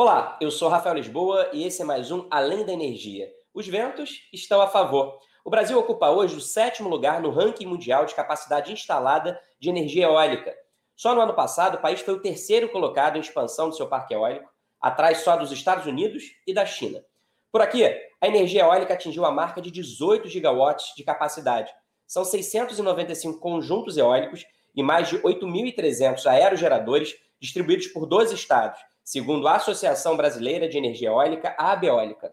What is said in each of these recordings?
Olá, eu sou Rafael Lisboa e esse é mais um Além da Energia. Os ventos estão a favor. O Brasil ocupa hoje o sétimo lugar no ranking mundial de capacidade instalada de energia eólica. Só no ano passado, o país foi o terceiro colocado em expansão do seu parque eólico, atrás só dos Estados Unidos e da China. Por aqui, a energia eólica atingiu a marca de 18 gigawatts de capacidade. São 695 conjuntos eólicos e mais de 8.300 aerogeradores distribuídos por 12 estados, segundo a Associação Brasileira de Energia Eólica, a Abeólica.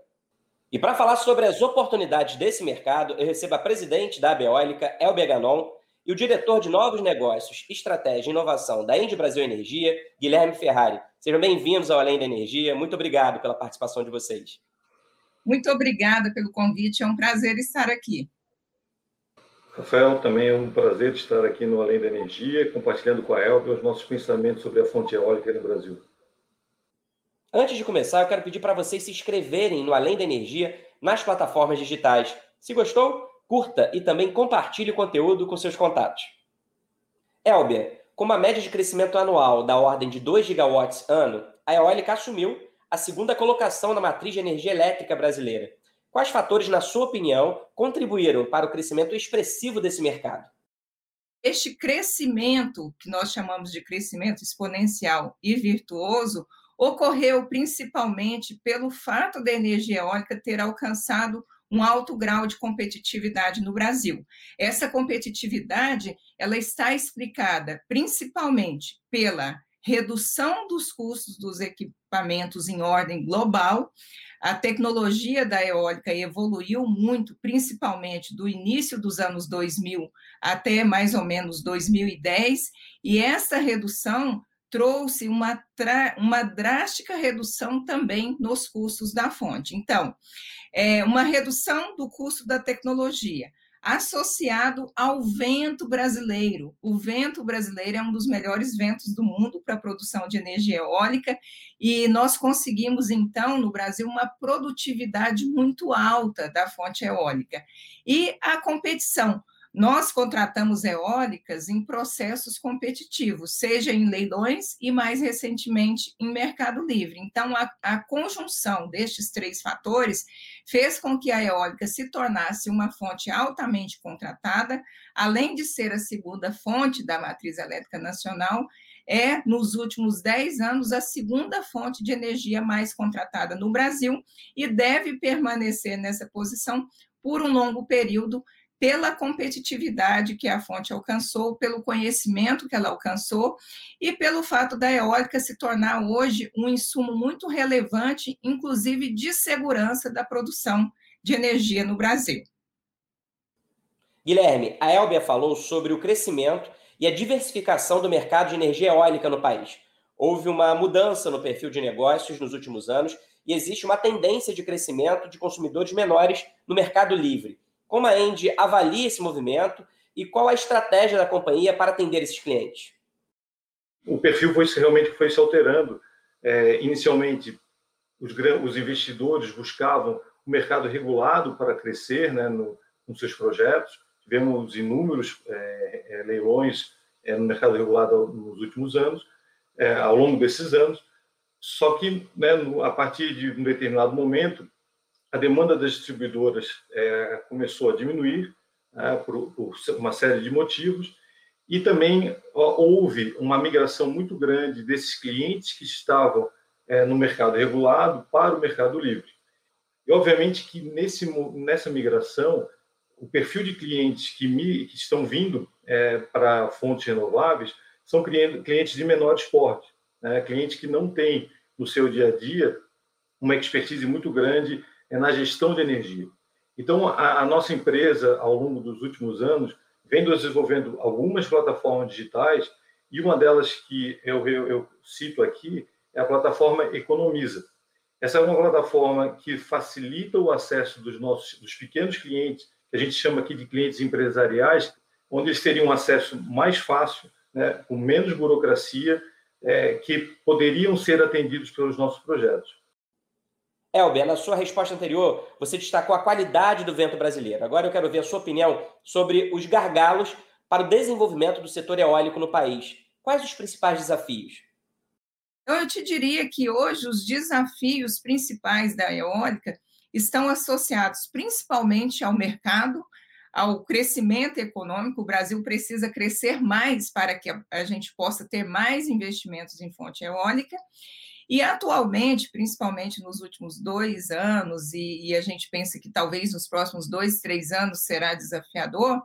E para falar sobre as oportunidades desse mercado, eu recebo a presidente da Abeólica, Elber Ganon, e o diretor de Novos Negócios, Estratégia e Inovação da Ende Brasil Energia, Guilherme Ferrari. Sejam bem-vindos ao Além da Energia. Muito obrigado pela participação de vocês. Muito obrigada pelo convite. É um prazer estar aqui. Rafael, também é um prazer estar aqui no Além da Energia, compartilhando com a Elber os nossos pensamentos sobre a fonte eólica no Brasil. Antes de começar, eu quero pedir para vocês se inscreverem no Além da Energia nas plataformas digitais. Se gostou, curta e também compartilhe o conteúdo com seus contatos. Elber, com uma média de crescimento anual da ordem de 2 gigawatts ano, a eólica assumiu a segunda colocação na matriz de energia elétrica brasileira. Quais fatores, na sua opinião, contribuíram para o crescimento expressivo desse mercado? Este crescimento, que nós chamamos de crescimento exponencial e virtuoso, ocorreu principalmente pelo fato da energia eólica ter alcançado um alto grau de competitividade no Brasil. Essa competitividade, ela está explicada principalmente pela redução dos custos dos equipamentos em ordem global. A tecnologia da eólica evoluiu muito, principalmente do início dos anos 2000 até mais ou menos 2010, e essa redução trouxe uma, uma drástica redução também nos custos da fonte. Então, é uma redução do custo da tecnologia, associado ao vento brasileiro. O vento brasileiro é um dos melhores ventos do mundo para a produção de energia eólica, e nós conseguimos, então, no Brasil, uma produtividade muito alta da fonte eólica. E a competição nós contratamos eólicas em processos competitivos, seja em leilões e, mais recentemente, em mercado livre. Então, a, a, conjunção destes três fatores fez com que a eólica se tornasse uma fonte altamente contratada, além de ser a segunda fonte da matriz elétrica nacional, é, nos últimos 10 anos, a segunda fonte de energia mais contratada no Brasil e deve permanecer nessa posição por um longo período, pela competitividade que a fonte alcançou, pelo conhecimento que ela alcançou e pelo fato da eólica se tornar hoje um insumo muito relevante, inclusive de segurança da produção de energia no Brasil. Guilherme, a Elbia falou sobre o crescimento e a diversificação do mercado de energia eólica no país. Houve uma mudança no perfil de negócios nos últimos anos e existe uma tendência de crescimento de consumidores menores no mercado livre. Como a Endy avalia esse movimento e qual a estratégia da companhia para atender esses clientes? O perfil foi realmente foi se alterando. É, inicialmente, os, os, investidores buscavam o mercado regulado para crescer né, no, nos seus projetos. Tivemos inúmeros é, é, leilões é, no mercado regulado nos últimos anos, é, ao longo desses anos. Só que, né, a partir de um determinado momento, a demanda das distribuidoras é, começou a diminuir é, por, por, uma série de motivos e também ó, houve uma migração muito grande desses clientes que estavam é, no mercado regulado para o mercado livre. E obviamente que nesse, nessa migração o perfil de clientes que, que estão vindo é, para fontes renováveis são clientes de menor esporte, né? clientes que não têm no seu dia a dia uma expertise muito grande é na gestão de energia. Então, a, a nossa empresa, ao longo dos últimos anos, vem desenvolvendo algumas plataformas digitais e uma delas que eu, eu, eu cito aqui é a plataforma Economiza. Essa é uma plataforma que facilita o acesso dos nossos dos pequenos clientes, que a gente chama aqui de clientes empresariais, onde eles teriam acesso mais fácil, né, com menos burocracia, é, que poderiam ser atendidos pelos nossos projetos. Elber, na sua resposta anterior, você destacou a qualidade do vento brasileiro. Agora eu quero ver a sua opinião sobre os gargalos para o desenvolvimento do setor eólico no país. Quais os principais desafios? Eu te diria que hoje os desafios principais da eólica estão associados principalmente ao mercado, ao crescimento econômico. O Brasil precisa crescer mais para que a gente possa ter mais investimentos em fonte eólica. E atualmente, principalmente nos últimos dois anos, e, e, a gente pensa que talvez nos próximos dois, três anos será desafiador,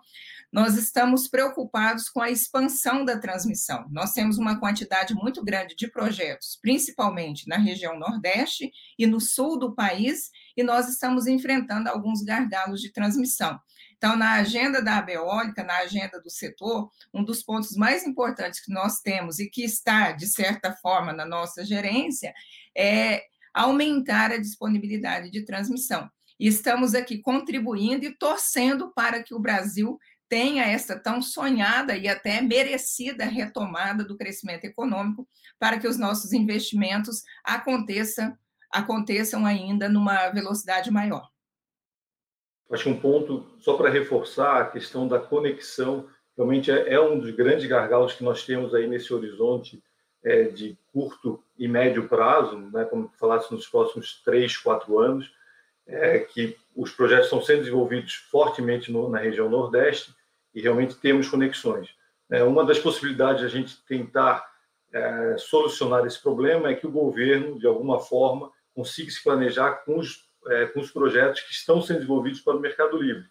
nós estamos preocupados com a expansão da transmissão. Nós temos uma quantidade muito grande de projetos, principalmente na região Nordeste e no sul do país, e nós estamos enfrentando alguns gargalos de transmissão. Então, na agenda da Abeólica, na agenda do setor, um dos pontos mais importantes que nós temos e que está, de certa forma, na nossa gerência, é aumentar a disponibilidade de transmissão. E estamos aqui contribuindo e torcendo para que o Brasil tenha essa tão sonhada e até merecida retomada do crescimento econômico para que os nossos investimentos aconteçam, aconteçam ainda numa velocidade maior. Acho que um ponto, só para reforçar, a questão da conexão, realmente é, é, um dos grandes gargalos que nós temos aí nesse horizonte é, de curto e médio prazo, né, como falasse nos próximos três, quatro anos, é, que os projetos estão sendo desenvolvidos fortemente no, na região Nordeste, e realmente temos conexões. É, uma das possibilidades de a gente tentar é, solucionar esse problema é que o governo, de alguma forma, consiga se planejar com os, é, com os projetos que estão sendo desenvolvidos para o mercado livre.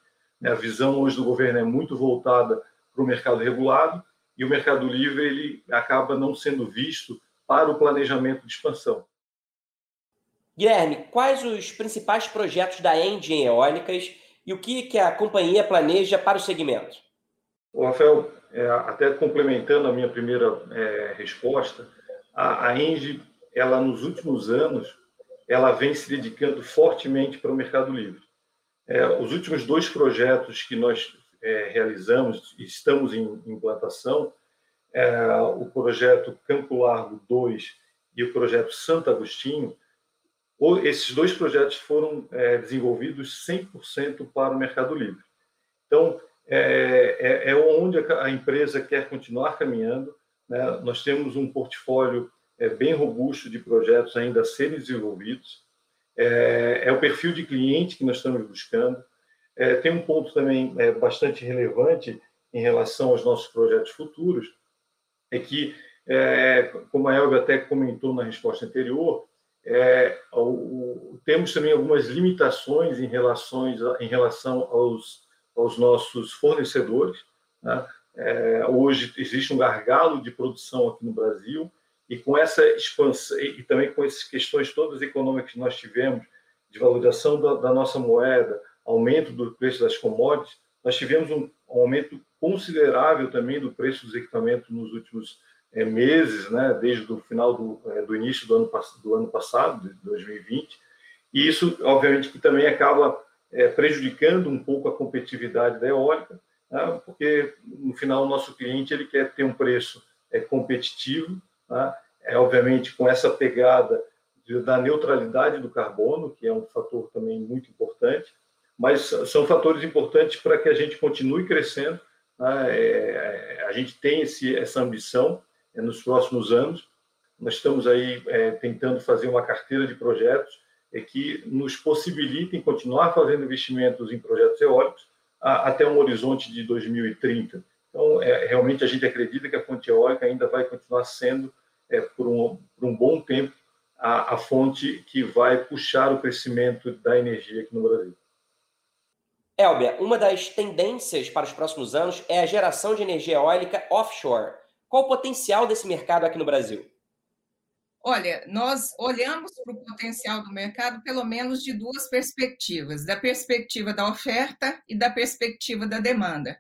A visão hoje do governo é muito voltada para o mercado regulado e o mercado livre ele acaba não sendo visto para o planejamento de expansão. Guilherme, quais os principais projetos da Engie em eólicas e o que, que a companhia planeja para o segmento? O Rafael, é, até complementando a minha primeira é, resposta, a, a Engie, ela nos últimos anos, ela vem se dedicando fortemente para o Mercado Livre. É, os últimos dois projetos que nós é, realizamos, estamos em implantação, é, o projeto Campo Largo 2 e o projeto Santo Agostinho, esses dois projetos foram é, desenvolvidos 100% para o Mercado Livre. Então, é, é, é onde a empresa quer continuar caminhando. Né? Nós temos um portfólio é, bem robusto de projetos ainda a serem desenvolvidos. É, é, o perfil de cliente que nós estamos buscando. É, tem um ponto também é, bastante relevante em relação aos nossos projetos futuros, é que, é, como a Elga até comentou na resposta anterior, o, temos também algumas limitações em, relações, em relação aos aos nossos fornecedores. Né? É, hoje existe um gargalo de produção aqui no Brasil e com essa expansão e também com essas questões todas econômicas que nós tivemos de valorização da, da nossa moeda, aumento do preço das commodities, nós tivemos um aumento considerável também do preço dos equipamentos nos últimos é, meses, né, desde o final do, é, do início do ano, do ano passado, de 2020, e isso, obviamente, que também acaba é, prejudicando um pouco a competitividade da eólica, né? porque no final o nosso cliente ele quer ter um preço competitivo, né? é obviamente com essa pegada de, da neutralidade do carbono, que é um fator também muito importante, mas são fatores importantes para que a gente continue crescendo. Né? É, a gente tem esse, essa ambição é, nos próximos anos. Nós estamos aí é, tentando fazer uma carteira de projetos é que nos possibilitem continuar fazendo investimentos em projetos eólicos a, até um horizonte de 2030. Então, é, realmente a gente acredita que a fonte eólica ainda vai continuar sendo, é, por, um, por um bom tempo, a, a fonte que vai puxar o crescimento da energia aqui no Brasil. Elbia, uma das tendências para os próximos anos é a geração de energia eólica offshore. Qual o potencial desse mercado aqui no Brasil? Olha, nós olhamos para o potencial do mercado pelo menos de duas perspectivas: da perspectiva da oferta e da perspectiva da demanda.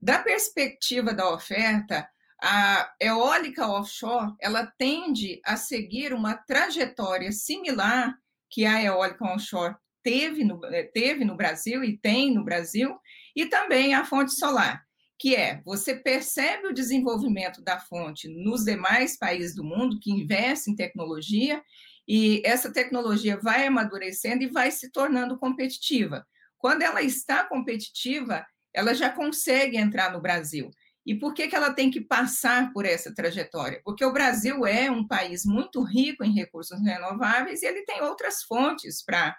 Da perspectiva da oferta, a eólica offshore ela tende a seguir uma trajetória similar que a eólica onshore teve no, eh, teve no Brasil e tem no Brasil, e também a fonte solar que é você percebe o desenvolvimento da fonte nos demais países do mundo que investem em tecnologia e essa tecnologia vai amadurecendo e vai se tornando competitiva. Quando ela está competitiva, ela já consegue entrar no Brasil. E por que, que ela tem que passar por essa trajetória? Porque o Brasil é um país muito rico em recursos renováveis e ele tem outras fontes para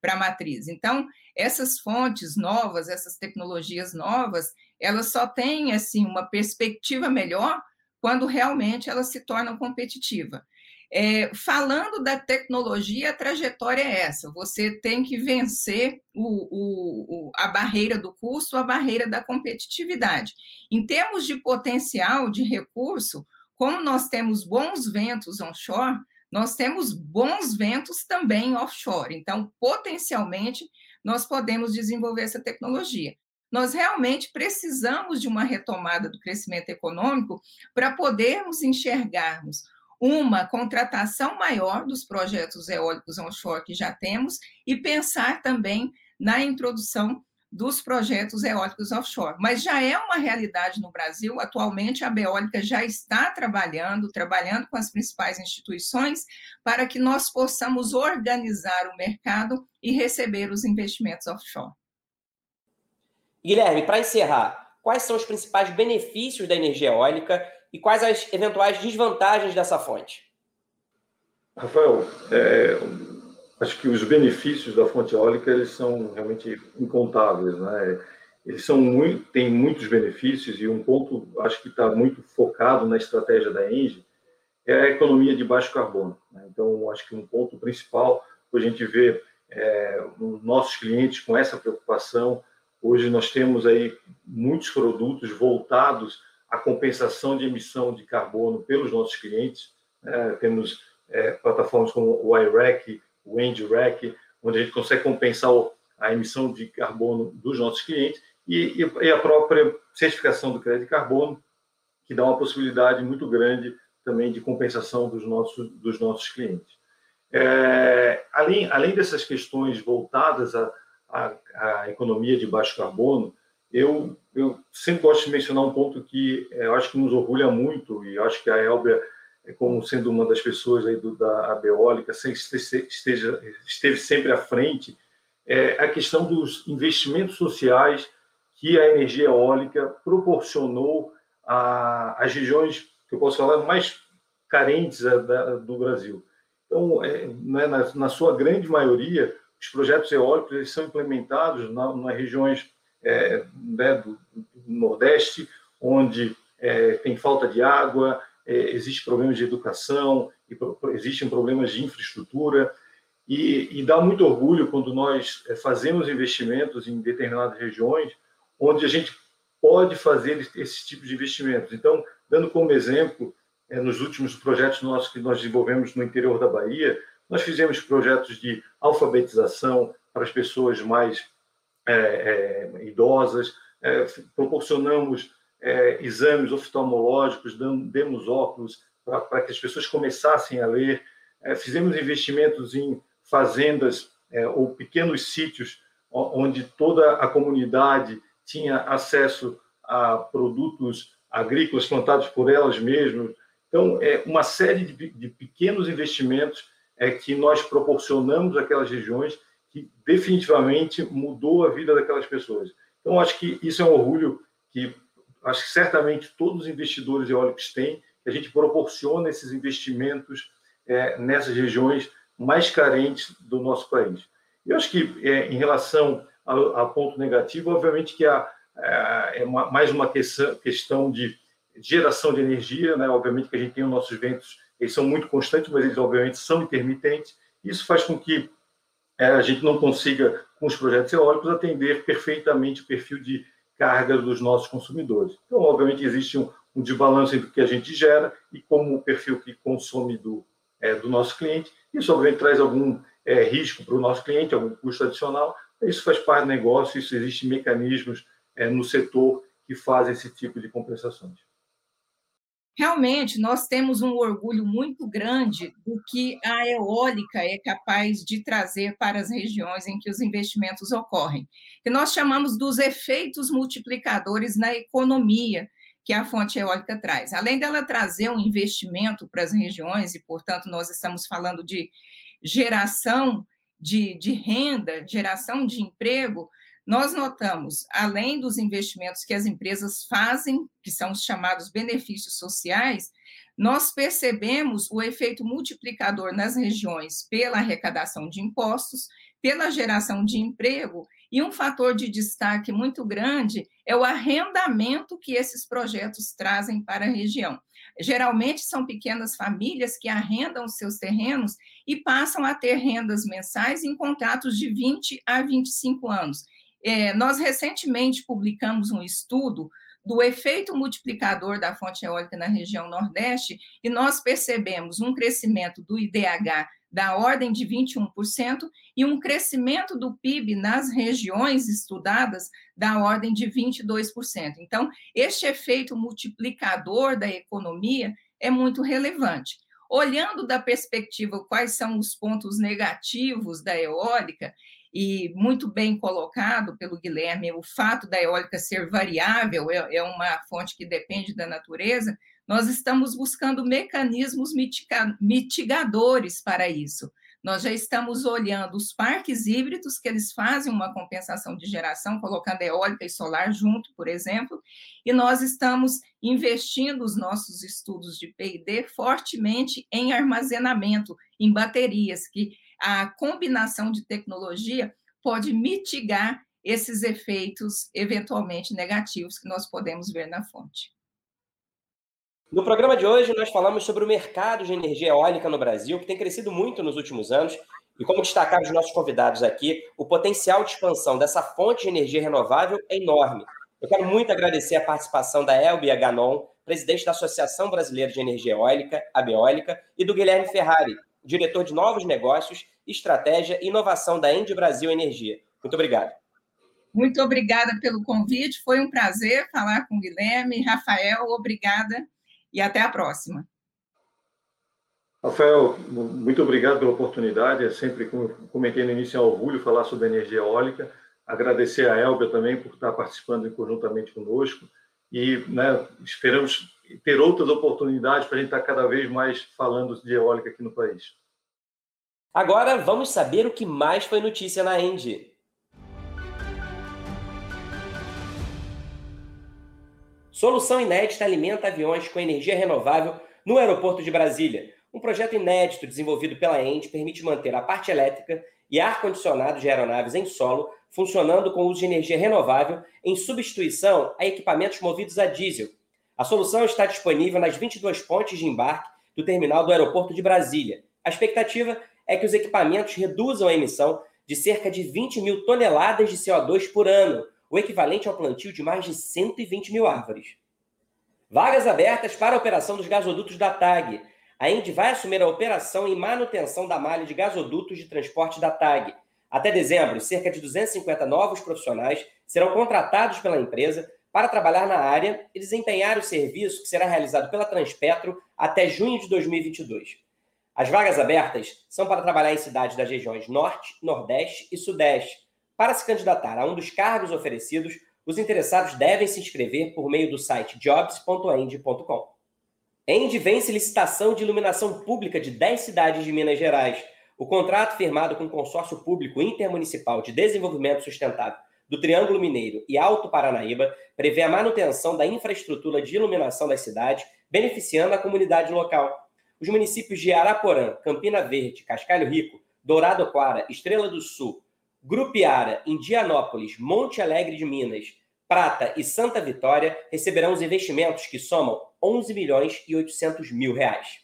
para a matriz. Então, essas fontes novas, essas tecnologias novas, elas só têm assim uma perspectiva melhor quando realmente elas se tornam competitivas. É, falando da tecnologia, a trajetória é essa: você tem que vencer o, o, a barreira do custo, a barreira da competitividade. Em termos de potencial de recurso, como nós temos bons ventos onshore, nós temos bons ventos também offshore. Então, potencialmente, nós podemos desenvolver essa tecnologia. Nós realmente precisamos de uma retomada do crescimento econômico para podermos enxergarmos uma contratação maior dos projetos eólicos onshore que já temos e pensar também na introdução dos projetos eólicos offshore. Mas já é uma realidade no Brasil. Atualmente, a Beólica já está trabalhando, trabalhando com as principais instituições, para que nós possamos organizar o mercado e receber os investimentos offshore. Guilherme, para encerrar, quais são os principais benefícios da energia eólica e quais as eventuais desvantagens dessa fonte? Rafael, é, acho que os benefícios da fonte eólica eles são realmente incontáveis, né? Eles são muito, têm muitos benefícios e um ponto acho que está muito focado na estratégia da Engie é a economia de baixo carbono. Né? Então acho que um ponto principal a gente vê é, nossos clientes com essa preocupação. Hoje nós temos aí muitos produtos voltados à compensação de emissão de carbono pelos nossos clientes. Né? Temos é, plataformas como o iRack, o EndRack, onde a gente consegue compensar a emissão de carbono dos nossos clientes e, e a própria certificação do crédito de carbono, que dá uma possibilidade muito grande também de compensação dos nossos, dos nossos clientes. É, além, além dessas questões voltadas à, à, à, economia de baixo carbono, eu, eu sempre gosto de mencionar um ponto que é, eu acho que nos orgulha muito, e acho que a Elbia é como sendo uma das pessoas aí do, da Abeólica, esteja, esteve sempre à frente, é a questão dos investimentos sociais que a energia eólica proporcionou às regiões, que eu posso falar, mais carentes do Brasil. Então, é, né, na, na, sua grande maioria, os projetos eólicos eles são implementados na, nas regiões é, né, do, do, Nordeste, onde é, tem falta de água, é, existem problemas de educação, existem problemas de infraestrutura, e, e, dá muito orgulho quando nós é, fazemos investimentos em determinadas regiões, onde a gente pode fazer esse tipo de investimentos. Então, dando como exemplo, é, nos últimos projetos nossos que nós desenvolvemos no interior da Bahia, nós fizemos projetos de alfabetização para as pessoas mais é, é, idosas, é, proporcionamos é, exames oftalmológicos, demos óculos para que as pessoas começassem a ler, é, fizemos investimentos em fazendas ou pequenos sítios onde toda a comunidade tinha acesso a produtos agrícolas plantados por elas mesmas. Então, é uma série de, de pequenos investimentos é, que nós proporcionamos àquelas regiões que definitivamente mudou a vida daquelas pessoas. Então, acho que isso é um orgulho que acho que certamente todos os investidores eólicos têm, que a gente proporciona esses investimentos é, nessas regiões mais carentes do nosso país. Eu acho que, é, em relação a, ponto negativo, obviamente que há, é, é uma, mais uma questão, questão de geração de energia, né? obviamente que a gente tem os nossos ventos, eles são muito constantes, mas eles obviamente são intermitentes, isso faz com que a gente não consiga, com os projetos eólicos, atender perfeitamente o perfil de carga dos nossos consumidores. Então, obviamente, existe um, um desbalanço entre o que a gente gera e como o perfil que consome do, é, do nosso cliente. Isso, obviamente, traz algum é, risco para o nosso cliente, algum custo adicional. Isso faz parte do negócio, isso existem mecanismos é, no setor que fazem esse tipo de compensações realmente nós temos um orgulho muito grande do que a eólica é capaz de trazer para as regiões em que os investimentos ocorrem, que nós chamamos dos efeitos multiplicadores na economia que a fonte eólica traz. Além dela trazer um investimento para as regiões, e, portanto, nós estamos falando de geração de, de renda, geração de emprego, nós notamos, além dos investimentos que as empresas fazem, que são os chamados benefícios sociais, nós percebemos o efeito multiplicador nas regiões pela arrecadação de impostos, pela geração de emprego, e um fator de destaque muito grande é o arrendamento que esses projetos trazem para a região. Geralmente são pequenas famílias que arrendam seus terrenos e passam a ter rendas mensais em contratos de 20 a 25 anos. É, nós recentemente publicamos um estudo do efeito multiplicador da fonte eólica na região Nordeste, e nós percebemos um crescimento do IDH da ordem de 21% e um crescimento do PIB nas regiões estudadas da ordem de 22%. Então, este efeito multiplicador da economia é muito relevante. Olhando da perspectiva quais são os pontos negativos da eólica, e muito bem colocado pelo Guilherme, o fato da eólica ser variável, é, é uma fonte que depende da natureza, nós estamos buscando mecanismos mitigadores para isso. Nós já estamos olhando os parques híbridos, que eles fazem uma compensação de geração, colocando eólica e solar junto, por exemplo, e nós estamos investindo os nossos estudos de PD fortemente em armazenamento, em baterias, que a combinação de tecnologia pode mitigar esses efeitos eventualmente negativos que nós podemos ver na fonte. No programa de hoje, nós falamos sobre o mercado de energia eólica no Brasil, que tem crescido muito nos últimos anos, e como destacaram os nossos convidados aqui, o potencial de expansão dessa fonte de energia renovável é enorme. Eu quero muito agradecer a participação da Elbia Ganon, presidente da Associação Brasileira de Energia Eólica, a Beólica, e do Guilherme Ferrari, diretor de novos negócios, estratégia e inovação da Endi Brasil Energia. Muito obrigado. Muito obrigada pelo convite, foi um prazer falar com o Guilherme. Rafael, obrigada e até a próxima. Rafael, muito obrigado pela oportunidade. É sempre, como comentei no início, é um orgulho falar sobre energia eólica. Agradecer a Elbia também por estar participando conjuntamente conosco. E né, esperamos ter outras oportunidades para a gente estar cada vez mais falando de eólica aqui no país. Agora vamos saber o que mais foi notícia na Engie. Solução inédita alimenta aviões com energia renovável no aeroporto de Brasília. Um projeto inédito desenvolvido pela Engie permite manter a parte elétrica e ar-condicionado de aeronaves em solo funcionando com o uso de energia renovável em substituição a equipamentos movidos a diesel. A solução está disponível nas 22 pontes de embarque do terminal do aeroporto de Brasília. A expectativa é que os equipamentos reduzam a emissão de cerca de 20 mil toneladas de CO2 por ano, o equivalente ao plantio de mais de 120 mil árvores. Vagas abertas para a operação dos gasodutos da TAG. A Indy vai assumir a operação e manutenção da malha de gasodutos de transporte da TAG. Até dezembro, cerca de 250 novos profissionais serão contratados pela empresa para trabalhar na área e desempenhar o serviço que será realizado pela Transpetro até junho de 2022. As vagas abertas são para trabalhar em cidades das regiões Norte, Nordeste e Sudeste. Para se candidatar a um dos cargos oferecidos, os interessados devem se inscrever por meio do site jobs.end.com. End vence licitação de iluminação pública de 10 cidades de Minas Gerais. O contrato firmado com o Consórcio Público Intermunicipal de Desenvolvimento Sustentável do Triângulo Mineiro e Alto Paranaíba prevê a manutenção da infraestrutura de iluminação das cidades, beneficiando a comunidade local os municípios de Araporã, Campina Verde, Cascalho Rico, Dourado Quara, Estrela do Sul, Grupiara, Indianópolis, Monte Alegre de Minas, Prata e Santa Vitória receberão os investimentos que somam 11 milhões e 800 mil reais.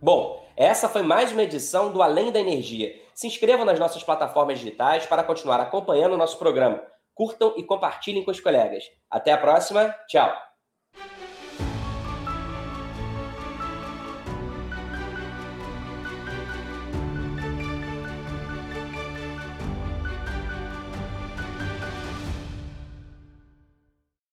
Bom, essa foi mais uma edição do Além da Energia. Se inscrevam nas nossas plataformas digitais para continuar acompanhando o nosso programa curtam e compartilhem com os colegas. Até a próxima, tchau!